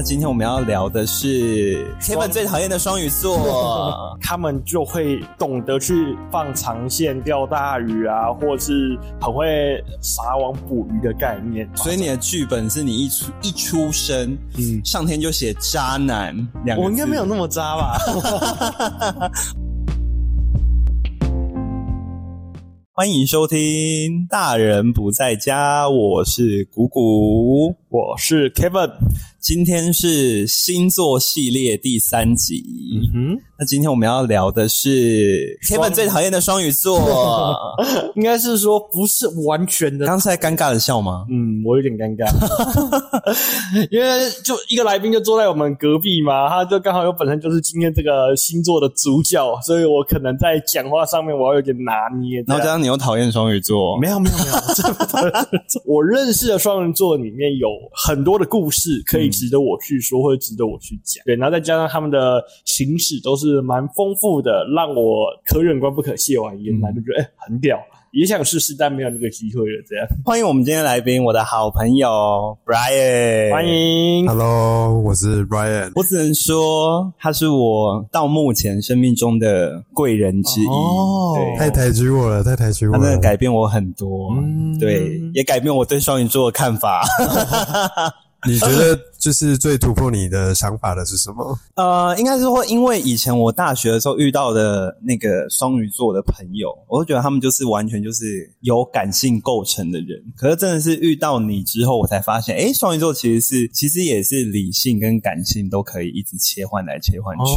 那今天我们要聊的是 Kevin 最讨厌的双鱼座，他们就会懂得去放长线钓大鱼啊，或是很会撒网捕鱼的概念。所以你的剧本是你一出一出生，嗯，上天就写渣男两个我应该没有那么渣吧？欢迎收听《大人不在家》，我是谷谷，我是 Kevin。今天是星座系列第三集。嗯哼，那今天我们要聊的是 Kevin 最讨厌的双鱼座，应该是说不是完全的。刚才尴尬的笑吗？嗯，我有点尴尬，因为就一个来宾就坐在我们隔壁嘛，他就刚好有本身就是今天这个星座的主角，所以我可能在讲话上面我要有点拿捏。然后加上你又讨厌双鱼座，没有没有没有，我认识的双鱼座里面有很多的故事可以。值得我去说，或者值得我去讲，对，然后再加上他们的情史都是蛮丰富的，让我可远观不可亵玩焉，来就觉得哎很屌，也想试试，但没有那个机会了。这样，欢迎我们今天来宾，我的好朋友 Brian，欢迎，Hello，我是 Brian，我只能说他是我到目前生命中的贵人之一，哦，太抬举我了，太抬举我了，他真的改变我很多，对，也改变我对双鱼座的看法。你觉得就是最突破你的想法的是什么？呃，应该是说，因为以前我大学的时候遇到的那个双鱼座的朋友，我都觉得他们就是完全就是有感性构成的人。可是真的是遇到你之后，我才发现，哎，双鱼座其实是其实也是理性跟感性都可以一直切换来切换去。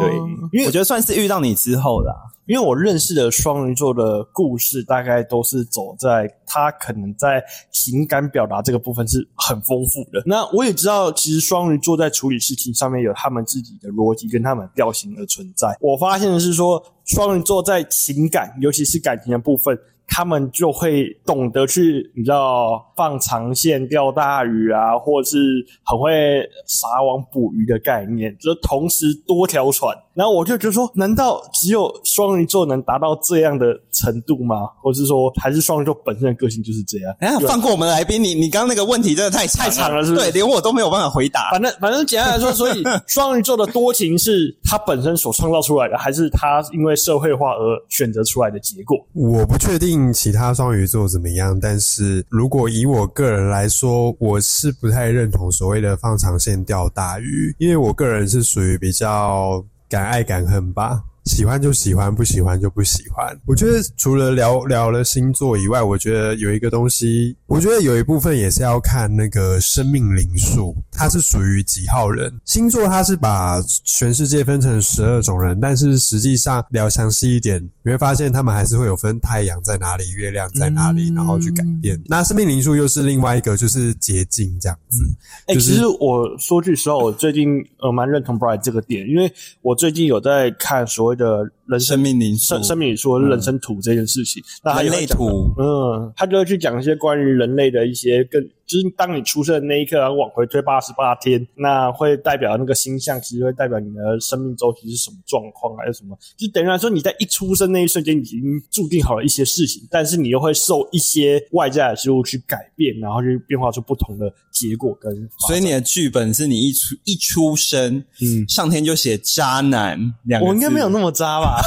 对，因为我觉得算是遇到你之后啦。因为我认识的双鱼座的故事，大概都是走在他可能在情感表达这个部分是很丰富的。那我也知道，知道其实双鱼座在处理事情上面有他们自己的逻辑跟他们调性而存在。我发现的是说，双鱼座在情感，尤其是感情的部分。他们就会懂得去，你知道放长线钓大鱼啊，或者是很会撒网捕鱼的概念，就是同时多条船。然后我就觉得说，难道只有双鱼座能达到这样的程度吗？或是说，还是双鱼座本身的个性就是这样？哎，放过我们来宾，你你刚刚那个问题真的太太长了，是不是？对，连我都没有办法回答。反正反正简单来说，所以 双鱼座的多情是他本身所创造出来的，还是他因为社会化而选择出来的结果？我不确定。其他双鱼座怎么样？但是如果以我个人来说，我是不太认同所谓的放长线钓大鱼，因为我个人是属于比较敢爱敢恨吧。喜欢就喜欢，不喜欢就不喜欢。我觉得除了聊聊了星座以外，我觉得有一个东西，我觉得有一部分也是要看那个生命灵数，它是属于几号人。星座它是把全世界分成十二种人，但是实际上聊详细一点，你会发现他们还是会有分太阳在哪里，月亮在哪里，然后去改变。那生命灵数又是另外一个，就是捷径这样子。哎，其实我说句实话，我最近呃蛮认同 Bright 这个点，因为我最近有在看所谓。的人生命灵生生命说人生图这件事情，那人类图，嗯，他就会去讲一些关于人类的一些更。就是当你出生的那一刻，然后往回推八十八天，那会代表那个星象，其实会代表你的生命周期是什么状况，还是什么？就等于来说，你在一出生那一瞬间已经注定好了一些事情，但是你又会受一些外在的事物去改变，然后去变化出不同的结果跟。所以你的剧本是你一出一出生，嗯，上天就写渣男两个我应该没有那么渣吧？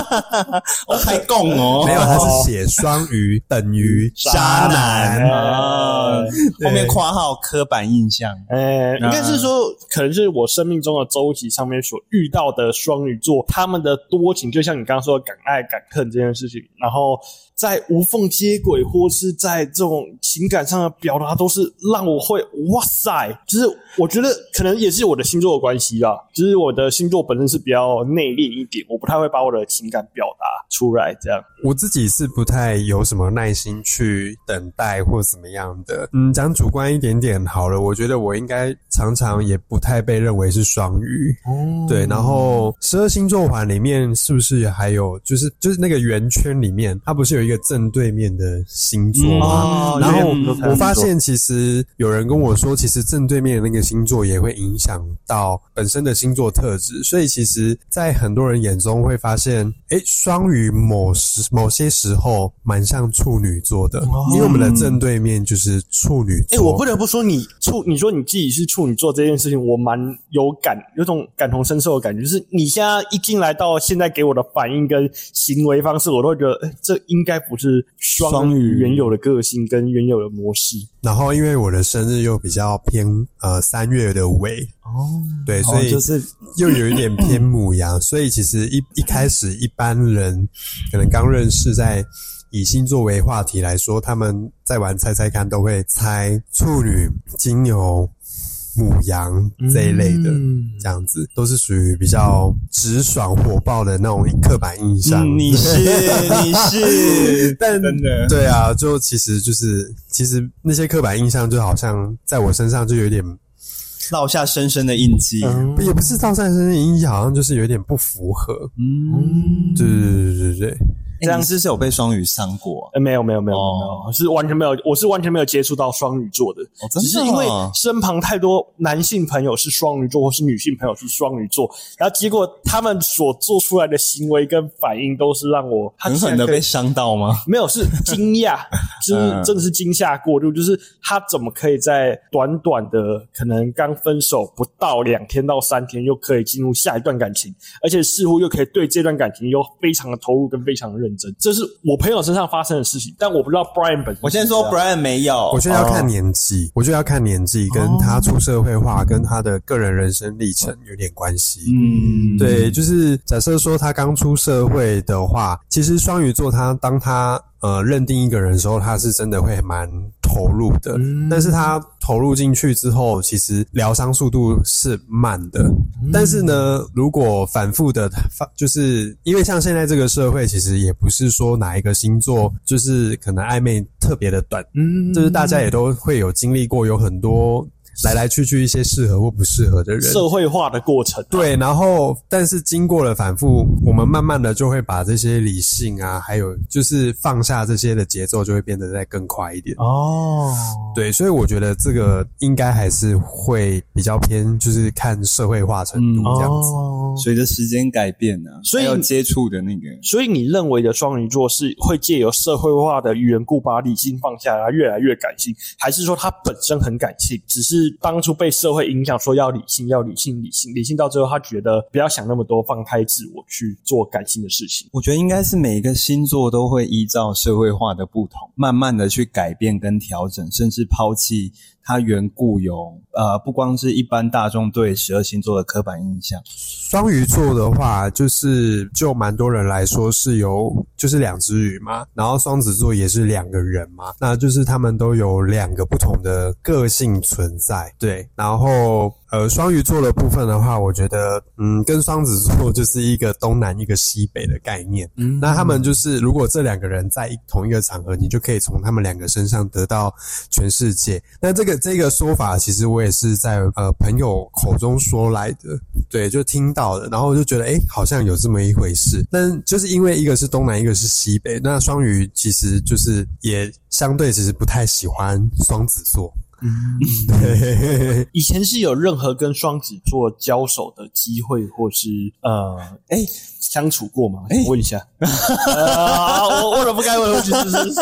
我太共哦，没有，他是写双鱼等于渣男啊。后面括号刻板印象，哎，应该是说，可能是我生命中的周期上面所遇到的双鱼座，他们的多情，就像你刚刚说的敢爱敢恨这件事情，然后。在无缝接轨，或是在这种情感上的表达，都是让我会哇塞！就是我觉得可能也是我的星座的关系啦。就是我的星座本身是比较内敛一点，我不太会把我的情感表达出来。这样，我自己是不太有什么耐心去等待或怎么样的。嗯，讲主观一点点好了，我觉得我应该常常也不太被认为是双鱼。哦，对。然后十二星座环里面是不是还有就是就是那个圆圈里面，它不是有？一个正对面的星座嘛。哦然后我发现，其实有人跟我说，其实正对面的那个星座也会影响到本身的星座特质，所以其实，在很多人眼中会发现，哎，双鱼某时某些时候蛮像处女座的，因为我们的正对面就是处女哎、座。我不得不说你，处，你说你自己是处女座这件事情，我蛮有感，有种感同身受的感觉。就是你现在一进来到现在给我的反应跟行为方式，我都会觉得，哎、这应该不是双双鱼鱼原有的个性跟原有的模式。然后因为我的生日又比较偏呃三月的尾，哦，对，所以哦就是又有一点偏母羊，所以其实一一开始一般人可能刚认识，在以星座为话题来说，他们在玩猜猜看都会猜处女、金牛、母羊这一类的，嗯这样子都是属于比较直爽火爆的那种刻板印象。嗯，你是 你是，但真的对啊，就其实就是其实那些刻板印象就好像在我身上就有点烙下深深的印记。嗯也不是烙下深深的印记，好像就是有点不符合。嗯，对对对对对，这样是是有被双鱼伤过？呃，没有没有没有没有哦没有，是完全没有，我是完全没有接触到双鱼座的，哦真的只是因为哦身旁太多男性朋友是双鱼座，或是女性朋友是双鱼座，然后结果他们所做出来的行为跟反应都是让我狠狠的被伤到吗？没有是惊讶，就是嗯真的是惊吓过度，就是他怎么可以在短短的可能刚分手不到两天到三天，又可以进入下一段感情，而且似乎又可以对这段感情又非常的投入跟非常的认真，这是我朋友身上发生的事情，但我不知道 Brian 本身我先说，Brian 没有，我觉得要看年纪，我觉得要看年纪，跟他出社会化，跟他的个人人生历程有点关系。嗯，对，就是假设说他刚出社会的话，其实双鱼座他当他呃认定一个人的时候，他是真的会蛮投入的。嗯但是他投入进去之后，其实疗伤速度是慢的。但是呢，如果反复的发，就是因为像现在这个社会，其实也不是说哪一个星座就是可能暧昧特别的短，嗯就是大家也都会有经历过，有很多来来去去一些适合或不适合的人。社会化的过程，对，然后但是经过了反复，我们慢慢的就会把这些理性啊，还有就是放下这些的节奏，就会变得再更快一点。哦，对，所以我觉得这个应该还是会比较偏，就是看社会化程度这样子。哦，随着时间改变呢，所以还有接触的那个，所以你认为的双鱼座是会借由社会化的缘故把理性放下来，越来越感性，还是说他本身很感性，只是当初被社会影响说要理性，要理性，理性，理性到最后他觉得不要想那么多，放开自我去做感性的事情。我觉得应该是每一个星座都会依照社会化的不同，慢慢的去改变跟调整，甚至抛弃它原固有呃，不光是一般大众对十二星座的刻板印象。双鱼座的话，就是就蛮多人来说是有就是两只鱼嘛，然后双子座也是两个人嘛，那就是他们都有两个不同的个性存在，对，然后呃双鱼座的部分的话，我觉得嗯跟双子座就是一个东南一个西北的概念，嗯那他们就是如果这两个人在一同一个场合，你就可以从他们两个身上得到全世界。那这个这个说法，其实我也是在呃朋友口中说来的，对，就听到的，然后我就觉得诶，好像有这么一回事。但就是因为一个是东南，一个是西北，那双鱼其实就是也相对其实不太喜欢双子座。对，以前是有任何跟双子座交手的机会，或是呃，哎、相处过吗？哎我问一下，呃，我问了不该问的问题，是是是。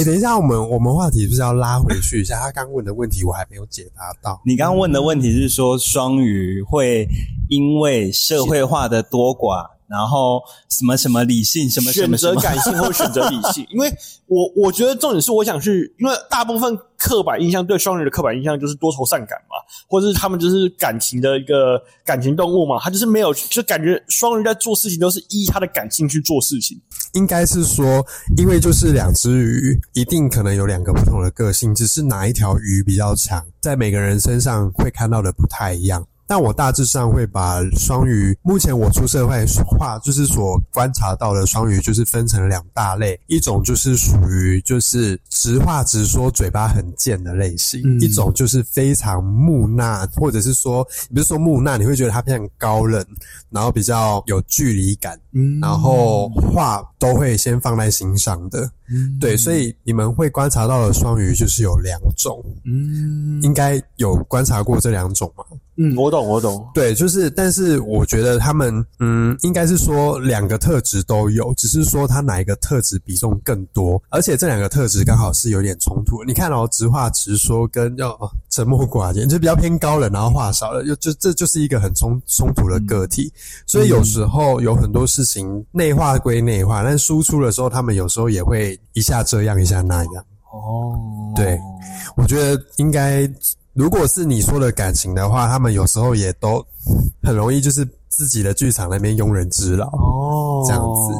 哎、等一下，我们我们话题是不是要拉回去一下？他刚问的问题我还没有解答到。你刚刚问的问题是说双鱼会因为社会化的多寡，然后什么什么理性，什么什选么什么，择感性或选择理性，因为我我觉得重点是我想去，因为大部分刻板印象对双鱼的刻板印象就是多愁善感嘛，或者是他们就是感情的一个感情动物嘛，他就是没有就感觉双鱼在做事情都是依他的感性去做事情。应该是说，因为就是两只鱼，一定可能有两个不同的个性，只是哪一条鱼比较强，在每个人身上会看到的不太一样。但我大致上会把双鱼，目前我出社会化就是所观察到的双鱼，就是分成两大类，一种就是属于就是直话直说、嘴巴很贱的类型，嗯一种就是非常木讷，或者是说，不是说木讷，你会觉得他非常高冷，然后比较有距离感，嗯然后话都会先放在心上的。嗯对，所以你们会观察到的双鱼就是有两种，嗯应该有观察过这两种吗？嗯，我懂我懂，对，就是，但是我觉得他们，嗯，应该是说两个特质都有，只是说他哪一个特质比重更多，而且这两个特质刚好是有点冲突。你看哦，直话直说跟要、哦、沉默寡言，就比较偏高冷，然后话少了，就就这就是一个很冲冲突的个体。所以有时候有很多事情内化归内化，但输出的时候，他们有时候也会一下这样一下那样。哦，对我觉得应该，如果是你说的感情的话，他们有时候也都很容易就是自己的剧场那边庸人之劳。哦，这样子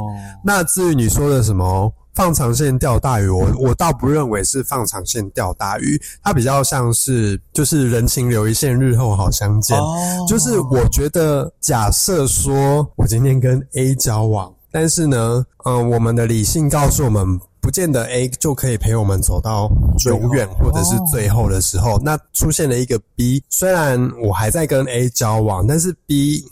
那至于你说的什么放长线钓大鱼，我我倒不认为是放长线钓大鱼，它比较像是就是人情留一线，日后好相见。哦，就是我觉得，假设说我今天跟 A 交往，但是呢，嗯、我们的理性告诉我们，不见得 A 就可以陪我们走到永远或者是最后的时候，那出现了一个 B，虽然我还在跟 A 交往，但是 B。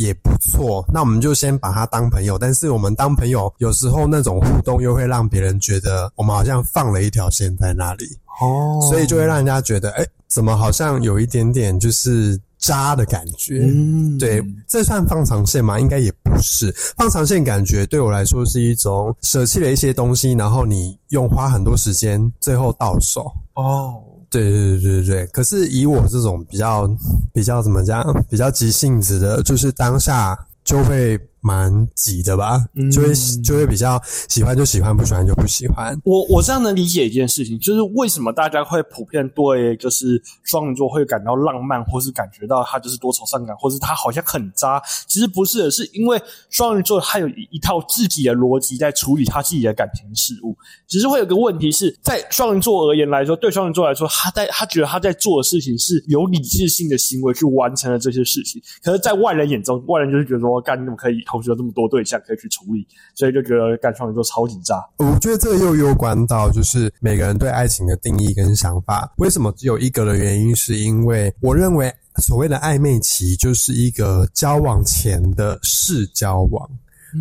也不错，那我们就先把他当朋友。但是我们当朋友，有时候那种互动又会让别人觉得我们好像放了一条线在那里。哦，所以就会让人家觉得，哎、怎么好像有一点点就是渣的感觉？嗯，对，这算放长线吗？应该也不是。放长线感觉对我来说是一种舍弃了一些东西，然后你用花很多时间，最后到手。哦，对对对对对。可是以我这种比较比较怎么讲，比较急性子的，就是当下就会蛮急的吧，嗯就会就会比较喜欢就喜欢，不喜欢就不喜欢。我我这样能理解一件事情，就是为什么大家会普遍对就是双鱼座会感到浪漫，或是感觉到他就是多愁善感，或是他好像很渣。其实不是的，是因为双鱼座他有一一套自己的逻辑在处理他自己的感情事物。只是会有个问题是在双鱼座而言来说，对双鱼座来说，他在他觉得他在做的事情是有理智性的行为去完成了这些事情。可是，在外人眼中，外人就是觉得说，干你怎么可以同时有这么多对象可以去处理，所以就觉得干双鱼座超级渣。我觉得这个又有关到就是每个人对爱情的定义跟想法。为什么只有一个的原因，是因为我认为所谓的暧昧期就是一个交往前的试交往。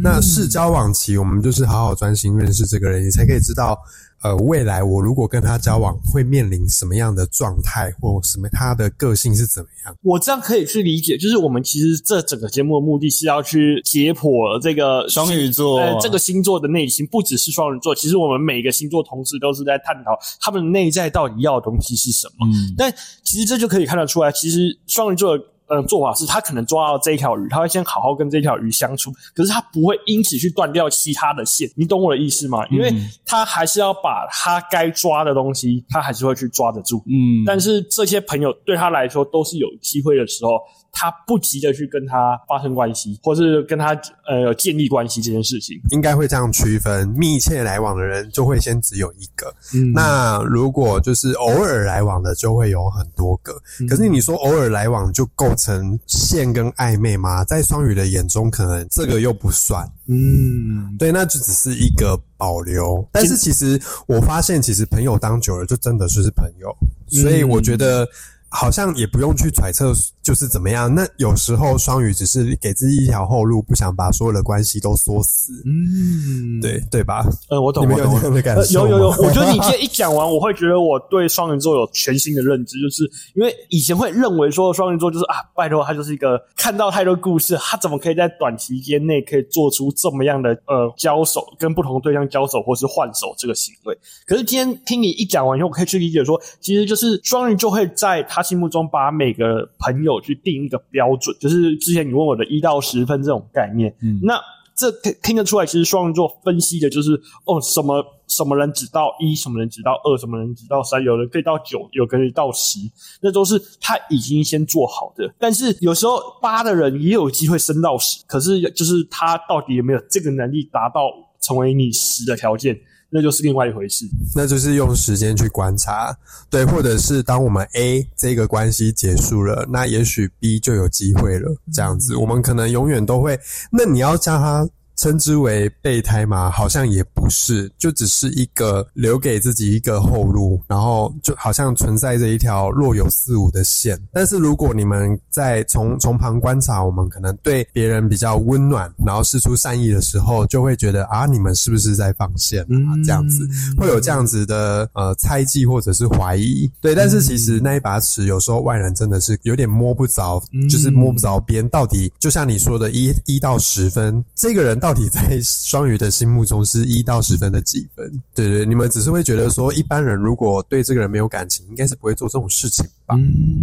那试交往期，我们就是好好专心认识这个人，你才可以知道，呃，未来我如果跟他交往会面临什么样的状态，或什么他的个性是怎么样。我这样可以去理解，就是我们其实这整个节目的目的是要去解剖这个双鱼座呃，这个星座的内心，不只是双鱼座，其实我们每个星座同时都是在探讨他们内在到底要的东西是什么。嗯，但其实这就可以看得出来，其实双鱼座的呃做法是，他可能抓到这一条鱼，他会先好好跟这条鱼相处，可是他不会因此去断掉其他的线。你懂我的意思吗？因为嗯他还是要把他该抓的东西，他还是会去抓得住。嗯，但是这些朋友对他来说都是有机会的时候，他不急着去跟他发生关系，或是跟他呃建立关系这件事情。应该会这样区分，密切来往的人就会先只有一个，嗯那如果就是偶尔来往的，就会有很多个。嗯可是你说偶尔来往就构成线跟暧昧吗？在双鱼的眼中，可能这个又不算。嗯，对，那就只是一个保留。但是其实我发现，其实朋友当久了，就真的就是朋友。所以我觉得。好像也不用去揣测就是怎么样。那有时候双鱼只是给自己一条后路，不想把所有的关系都锁死。嗯，对对吧？嗯，我懂，我懂有这样的感呃受有有有，吗我觉得你今天一讲完，我会觉得我对双鱼座有全新的认知，就是因为以前会认为说双鱼座就是啊，拜托他就是一个看到太多故事，他怎么可以在短期间内可以做出这么样的呃交手，跟不同对象交手或是换手这个行为？可是今天听你一讲完以后，我可以去理解说，其实就是双鱼就会在他心目中把每个朋友去定一个标准，就是之前你问我的一到十分这种概念。嗯那这听听得出来，其实双鱼座分析的就是哦，什么什么人只到一，什么人只到二，什么人只到三，有人可以到九，有可以到十，那都是他已经先做好的。但是有时候八的人也有机会升到十，可是就是他到底有没有这个能力达到成为你十的条件，那就是另外一回事。那就是用时间去观察，对，或者是当我们 A 这个关系结束了，那也许 B 就有机会了。这样子，我们可能永远都会。那你要叫他。称之为备胎吗？好像也不是，就只是一个留给自己一个后路，然后就好像存在着一条若有似无的线。但是如果你们在从从旁观察，我们可能对别人比较温暖，然后施出善意的时候，就会觉得啊，你们是不是在放线啊？这样子会有这样子的呃猜忌或者是怀疑。对，但是其实那一把尺有时候外人真的是有点摸不着，就是摸不着边。到底就像你说的，一一到十分，这个人到。到底在双鱼的心目中是一到十分的几分？对对，你们只是会觉得说，一般人如果对这个人没有感情，应该是不会做这种事情吧？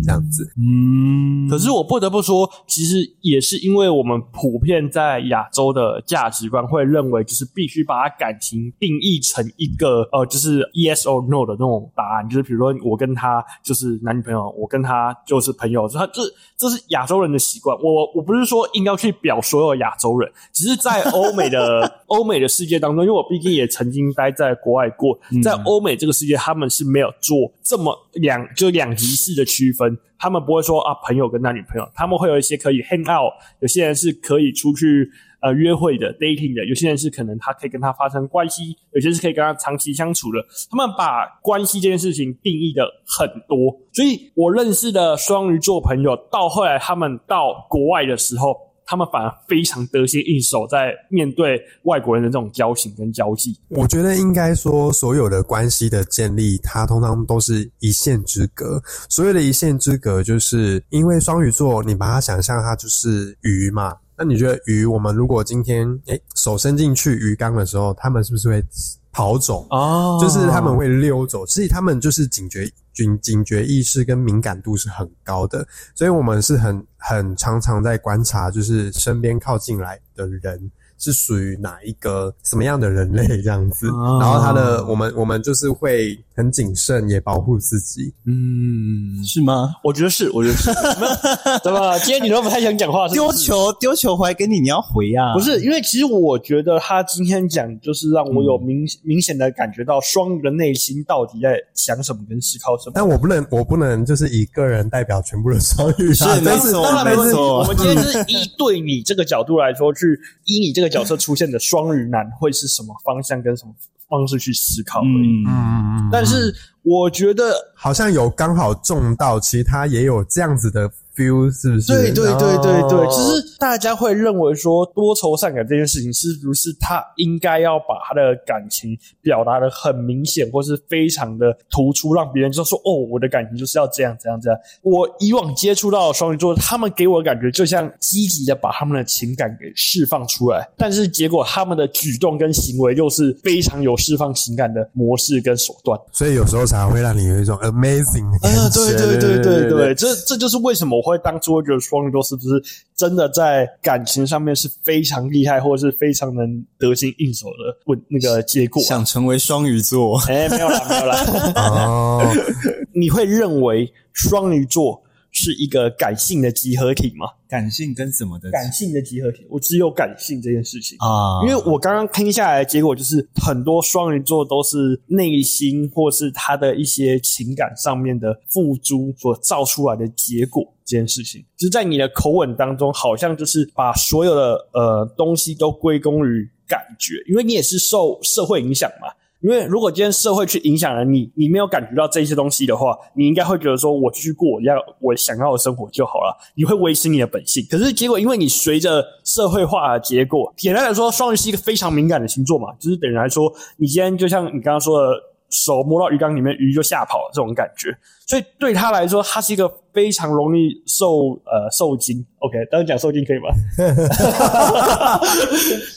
这样子。嗯。可是我不得不说，其实也是因为我们普遍在亚洲的价值观会认为，就是必须把感情定义成一个呃，就是 yes or no 的那种答案。就是比如说，我跟他就是男女朋友，我跟他就是朋友，他这这是亚洲人的习惯。我我不是说硬要去表所有亚洲人，只是在。欧美的 欧美的世界当中，因为我毕竟也曾经待在国外过，在欧美这个世界，他们是没有做这么两就两极式的区分，他们不会说啊朋友跟男女朋友，他们会有一些可以 hang out，有些人是可以出去呃约会的 dating 的，有些人是可能他可以跟他发生关系，有些是可以跟他长期相处的，他们把关系这件事情定义的很多，所以我认识的双鱼座朋友，到后来他们到国外的时候。他们反而非常得心应手，在面对外国人的这种交情跟交际。我觉得应该说，所有的关系的建立，它通常都是一线之隔。所谓的一线之隔，就是因为双鱼座，你把它想象它就是鱼嘛。那你觉得鱼，我们如果今天诶手伸进去鱼缸的时候，他们是不是会跑走？哦，就是他们会溜走。所以他们就是警觉。警警觉意识跟敏感度是很高的，所以我们是很很常常在观察，就是身边靠近来的人。是属于哪一个什么样的人类这样子？然后他的我们我们就是会很谨慎，也保护自己。嗯，是吗？我觉得是，我觉得是。怎么？今天你都不太想讲话，丢球丢球回来给你，你要回呀？不是，因为其实我觉得他今天讲，就是让我有明明显的感觉到双鱼的内心到底在想什么跟思考什么。但我不能，我不能就是以个人代表全部的双鱼。是没错，没错。我们今天是以对你这个角度来说，去依你这个。角色出现的双鱼男会是什么方向跟什么方式去思考而已。嗯嗯嗯。但是我觉得好像有刚好中到，其实他也有这样子的。feel 是不是？对对对对对，只是大家会认为说多愁善感这件事情，是不是他应该要把他的感情表达的很明显，或是非常的突出，让别人就说哦，我的感情就是要这样这样这样。我以往接触到的双鱼座，他们给我的感觉就像积极的把他们的情感给释放出来，但是结果他们的举动跟行为又是非常有释放情感的模式跟手段，所以有时候才会让你有一种 amazing 的感觉。对对对对对，这这就是为什么我。会当初会觉得双鱼座是不是真的在感情上面是非常厉害，或者是非常能得心应手的？问那个结果，想成为双鱼座？哎，没有啦，没有啦。哦，你会认为双鱼座？是一个感性的集合体吗？感性跟什么的？感性的集合体，我只有感性这件事情啊。因为我刚刚听下来，结果就是很多双鱼座都是内心或是他的一些情感上面的付诸所造出来的结果。这件事情，就是在你的口吻当中，好像就是把所有的呃东西都归功于感觉，因为你也是受社会影响嘛。因为如果今天社会去影响了你，你没有感觉到这些东西的话，你应该会觉得说，我继续过我要我想要的生活就好了。你会维持你的本性。可是结果，因为你随着社会化的结果，简单来说，双鱼是一个非常敏感的星座嘛，就是等于来说，你今天就像你刚刚说的，手摸到鱼缸里面，鱼就吓跑了这种感觉。所以对他来说，他是一个非常容易受呃受惊。OK，当然讲受惊可以吗？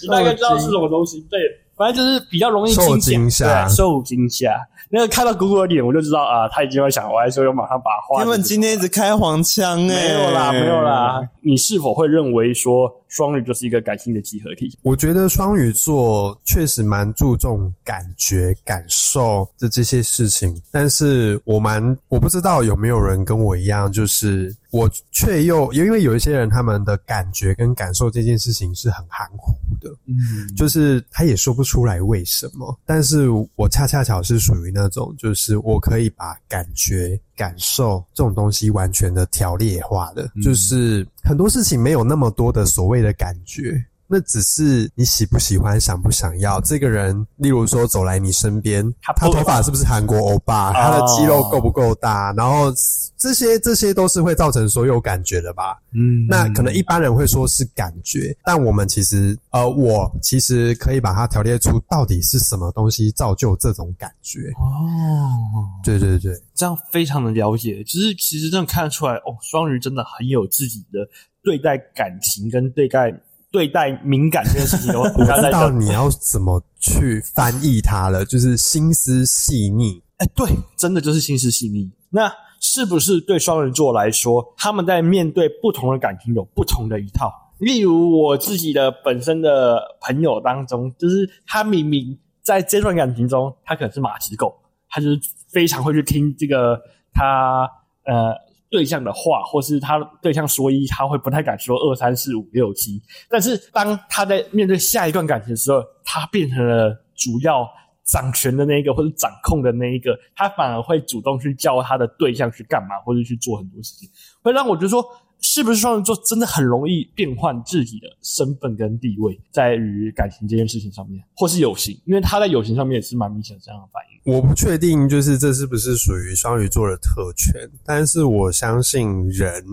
你大概知道是什么东西？对。反正就是比较容易受惊吓，受惊吓。那个看到姑姑的脸，我就知道啊，他已经要想歪，所以我马上把话。他们今天一直开黄腔哎，没有啦，没有啦。你是否会认为说双鱼就是一个感性的集合体？我觉得双鱼座确实蛮注重感觉、感受的这些事情，但是我蛮我不知道有没有人跟我一样，就是我却又因为有一些人他们的感觉跟感受这件事情是很含糊。的，嗯，就是他也说不出来为什么。但是我恰恰巧是属于那种，就是我可以把感觉、感受这种东西完全的条列化的，就是很多事情没有那么多的所谓的感觉。那只是你喜不喜欢、想不想要这个人。例如说，走来你身边，他他头发是不是韩国欧巴？他的肌肉够不够大？然后这些这些都是会造成所有感觉的吧？嗯那可能一般人会说是感觉，但我们其实呃，我其实可以把它条列出到底是什么东西造就这种感觉。哦，对对对，这样非常的了解，就是其实真的看得出来，哦，双鱼真的很有自己的对待感情跟对待对待敏感这件事情的，我知道你要怎么去翻译它了，就是心思细腻。哎，对，真的就是心思细腻。那是不是对双人座来说，他们在面对不同的感情有不同的一套？例如我自己的本身的朋友当中，就是他明明在这段感情中，他可能是马子狗，他就是非常会去听这个他呃对象的话，或是他对象说一，他会不太敢说二三四五六七。但是当他在面对下一段感情的时候，他变成了主要掌权的那一个，或者掌控的那一个，他反而会主动去叫他的对象去干嘛，或者去做很多事情，会让我觉得说，是不是双鱼座真的很容易变换自己的身份跟地位，在于感情这件事情上面，或是友情，因为他在友情上面也是蛮明显的这样的反应。我不确定，就是这是不是属于双鱼座的特权，但是我相信人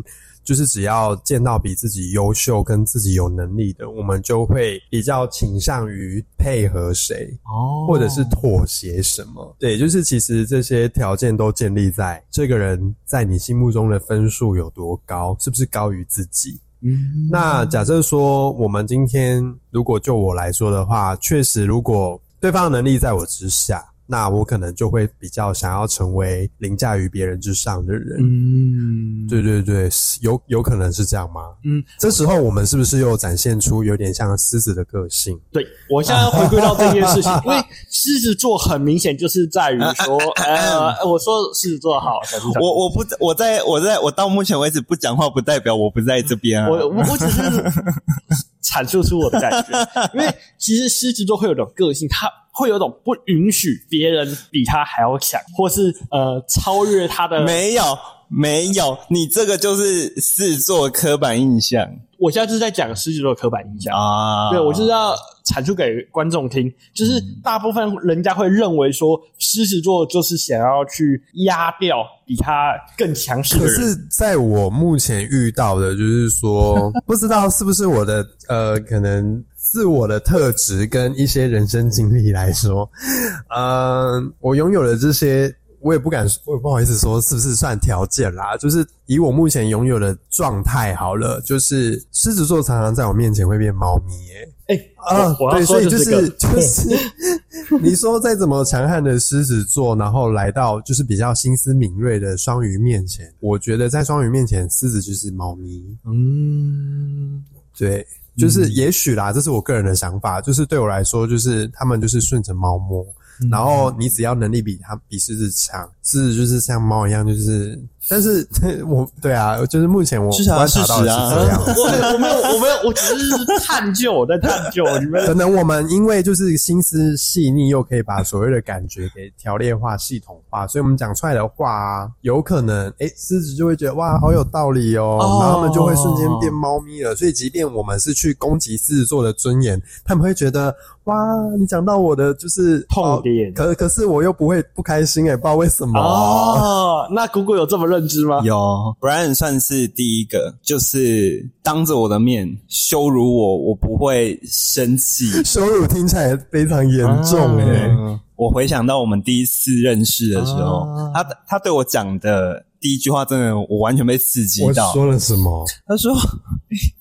就是只要见到比自己优秀跟自己有能力的，我们就会比较倾向于配合谁，哦或者是妥协什么。对，就是其实这些条件都建立在这个人在你心目中的分数有多高，是不是高于自己。嗯那假设说，我们今天如果就我来说的话，确实，如果对方的能力在我之下，那我可能就会比较想要成为凌驾于别人之上的人。嗯，对对对，有有可能是这样吗？嗯，这时候我们是不是又展现出有点像狮子的个性？对，我现在回归到这件事情，因为狮子座很明显就是在于说，呃，我说狮子座好，我我不我在我在我到目前为止不讲话，不代表我不在这边啊。我我我只是阐述出我的感觉，因为其实狮子座会有种个性，他会有种不允许别人比他还要强，或是呃超越他的。没有没有，你这个就是狮子座刻板印象我现在就是在讲狮子座的刻板印象。啊。对，我就是要阐述给观众听，就是大部分人家会认为说，狮子座就是想要去压掉比他更强势的人。可是，在我目前遇到的，就是说，不知道是不是我的呃，可能自我的特质跟一些人生经历来说，嗯，我拥有的这些，我也不敢，我也不好意思说是不是算条件啦。就是以我目前拥有的状态好了，就是狮子座常常在我面前会变猫咪、耶。哎、啊，对，所以就是就是，你说再怎么强悍的狮子座，然后来到就是比较心思敏锐的双鱼面前，我觉得在双鱼面前，狮子就是猫咪。嗯，对，就是也许啦，这是我个人的想法，就是对我来说，就是他们就是顺着猫摸，嗯。然后你只要能力比他比狮子强，狮子就是像猫一样，就是，但是 我对啊，就是目前我观察到的事实啊是这样。我没有，我没有，我没有，我只是探究，我在探究你们。可能我们因为就是心思细腻，又可以把所谓的感觉给条列化、系统化，所以我们讲出来的话啊，有可能诶，狮子就会觉得哇，好有道理哦，哦然后他们就会瞬间变猫咪了。所以，即便我们是去攻击狮子座的尊严，他们会觉得哇，你讲到我的就是痛点哦可可是我又不会不开心诶，不知道为什么。哦，那姑姑有这么认知吗？有，Brian 算是第一个，就是当着我的面羞辱我，我不会生气。羞辱听起来非常严重欸诶、嗯，我回想到我们第一次认识的时候，啊他他对我讲的第一句话，真的我完全被刺激我到。说了什么？他说：“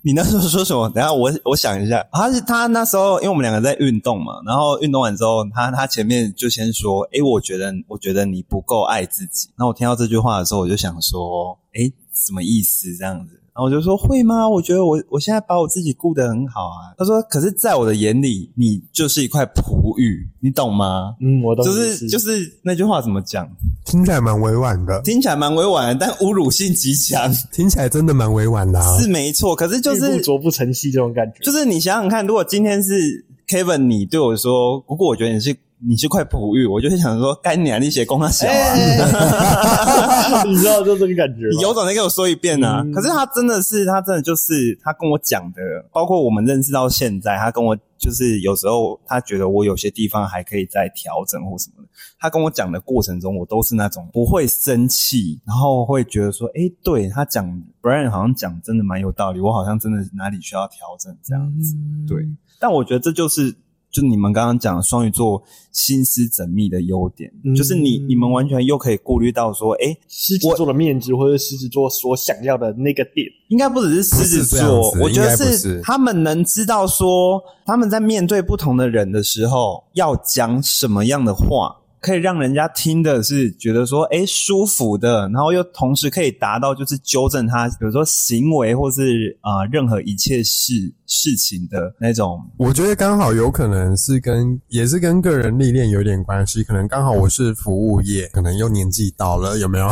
你那时候说什么？等一下我我想一下。他是他那时候，因为我们两个在运动嘛，然后运动完之后，他他前面就先说：‘诶，我觉得我觉得你不够爱自己。’那我听到这句话的时候，我就想说：‘诶，什么意思？这样子？然后我就说会吗？我觉得我我现在把我自己顾得很好啊。他说，可是在我的眼里，你就是一块璞玉，你懂吗？嗯，我懂就是就是那句话怎么讲？听起来蛮委婉的，听起来蛮委婉的，但侮辱性极强，听起来真的蛮委婉的啊。是没错。可是就是不是琢不成器这种感觉。就是你想想看，如果今天是 Kevin，你对我说，不过我觉得你是你是块璞玉，我就是想说，干你啊，你写公他小啊。你知道就这个感觉？你有种再跟我说一遍啊！嗯可是他真的是，他真的就是他跟我讲的，包括我们认识到现在，他跟我就是有时候他觉得我有些地方还可以再调整或什么的。他跟我讲的过程中，我都是那种不会生气，然后会觉得说，诶，对他讲 Brian 好像讲真的蛮有道理，我好像真的哪里需要调整这样子。嗯对，但我觉得这就是。就你们刚刚讲的双鱼座心思缜密的优点，嗯。就是你你们完全又可以顾虑到说，诶，狮子座的面子，或者狮子座所想要的那个点。应该不只是狮子座，子我觉得是他们能知道说他们在面对不同的人的时候要讲什么样的话，可以让人家听的是觉得说诶舒服的，然后又同时可以达到就是纠正他，比如说行为或是啊、呃任何一切事事情的那种我觉得刚好有可能是跟也是跟个人历练有点关系，可能刚好我是服务业，可能又年纪到了，有没有？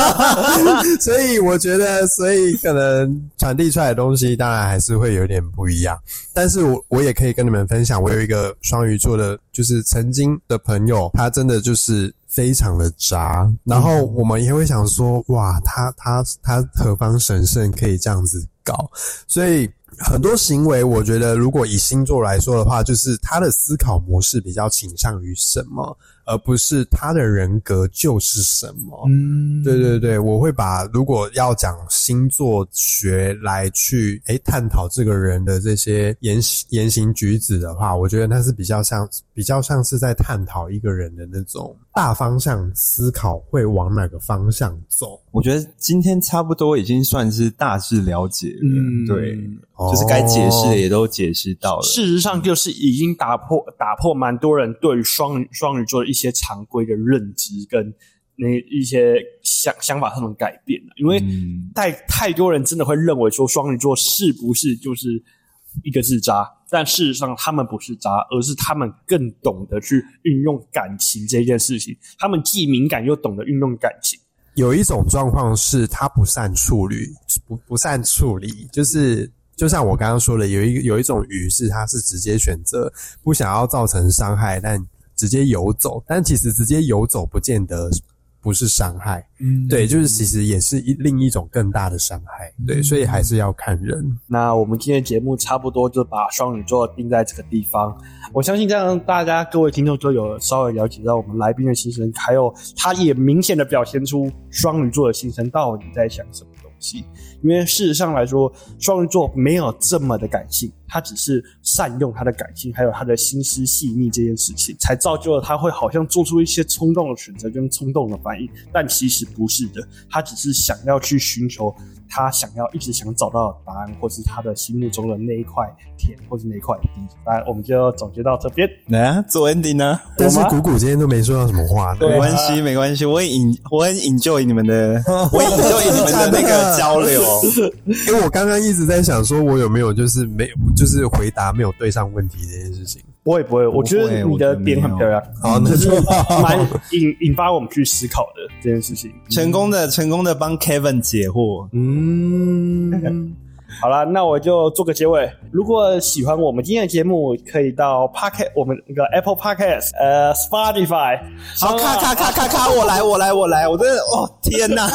所以我觉得，所以可能传递出来的东西，当然还是会有点不一样。但是我我也可以跟你们分享，我有一个双鱼座的，就是曾经的朋友，他真的就是非常的渣，然后我们也会想说，哇，他他他何方神圣可以这样子搞？所以很多行为，我觉得如果以星座来说的话，就是他的思考模式比较倾向于什么，而不是他的人格就是什么。嗯，对对对，我会把如果要讲星座学来去诶探讨这个人的这些言言行举止的话，我觉得那是比较像比较像是在探讨一个人的那种大方向思考会往哪个方向走。我觉得今天差不多已经算是大致了解了，嗯对，哦就是该解释的也都解释到了。事实上，就是已经打破打破蛮多人对于双鱼双鱼座的一些常规的认知跟那一些想想法上的改变了因为嗯太太多人真的会认为说双鱼座是不是就是一个是渣，但事实上他们不是渣，而是他们更懂得去运用感情这件事情，他们既敏感又懂得运用感情。有一种状况是他不善处理，不不善处理，就是就像我刚刚说的，有一有一种鱼是它是直接选择不想要造成伤害，但直接游走，但其实直接游走不见得不是伤害，嗯对，就是其实也是一另一种更大的伤害，对，所以还是要看人。那我们今天的节目差不多就把双鱼座定在这个地方。我相信这样大家各位听众都有稍微了解到我们来宾的心声，还有他也明显的表现出双鱼座的心声到底在想什么东西。因为事实上来说，双鱼座没有这么的感性，他只是善用他的感性，还有他的心思细腻这件事情，才造就了他会好像做出一些冲动的选择跟冲动的反应，但其实不是的，他只是想要去寻求他想要一直想找到的答案，或是他的心目中的那一块田，或是那一块地。来，我们就总结到这边。来啊，做 ending 呢、但是谷谷今天都没说到什么话，对没关系，没关系，我很 in，我很 enjoy 你们的，我 enjoy 你们的那个交流。因为我刚刚一直在想，说我有没有就是没有就是回答没有对上问题这件事情。不会不会，我觉得你的点很漂亮，好，那就是就蛮引引发我们去思考的这件事情。成功的，成功的帮 Kevin 解惑。嗯，好了，那我就做个结尾。如果喜欢我们今天的节目，可以到 Podcast 我们那个 Apple Podcast、呃 Spotify。好，咔咔咔咔咔，我来，我来，我来，我真的，哦，天哪！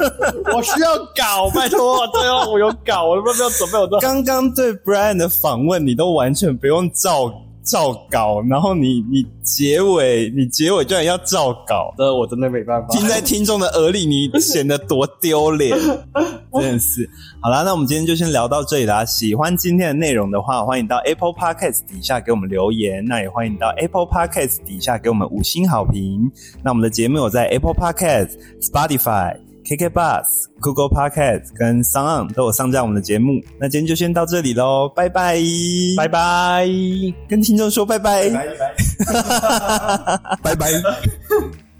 我需要搞，拜托，最后我有搞，我都不知道准备，我都刚刚对 Brian 的访问，你都完全不用照照稿，然后你你结尾，你结尾居然要照稿，这我真的没办法。听在听众的耳里，你显得多丢脸，真的是。好啦，那我们今天就先聊到这里啦。喜欢今天的内容的话，欢迎到 Apple Podcast 底下给我们留言，那也欢迎到 Apple Podcast 底下给我们五星好评。那我们的节目有在 Apple Podcast、Spotify、KK Bus、Google Podcast 跟 s o n 都有上架我们的节目。那今天就先到这里喽，拜拜，拜拜。跟听众说拜拜。拜拜。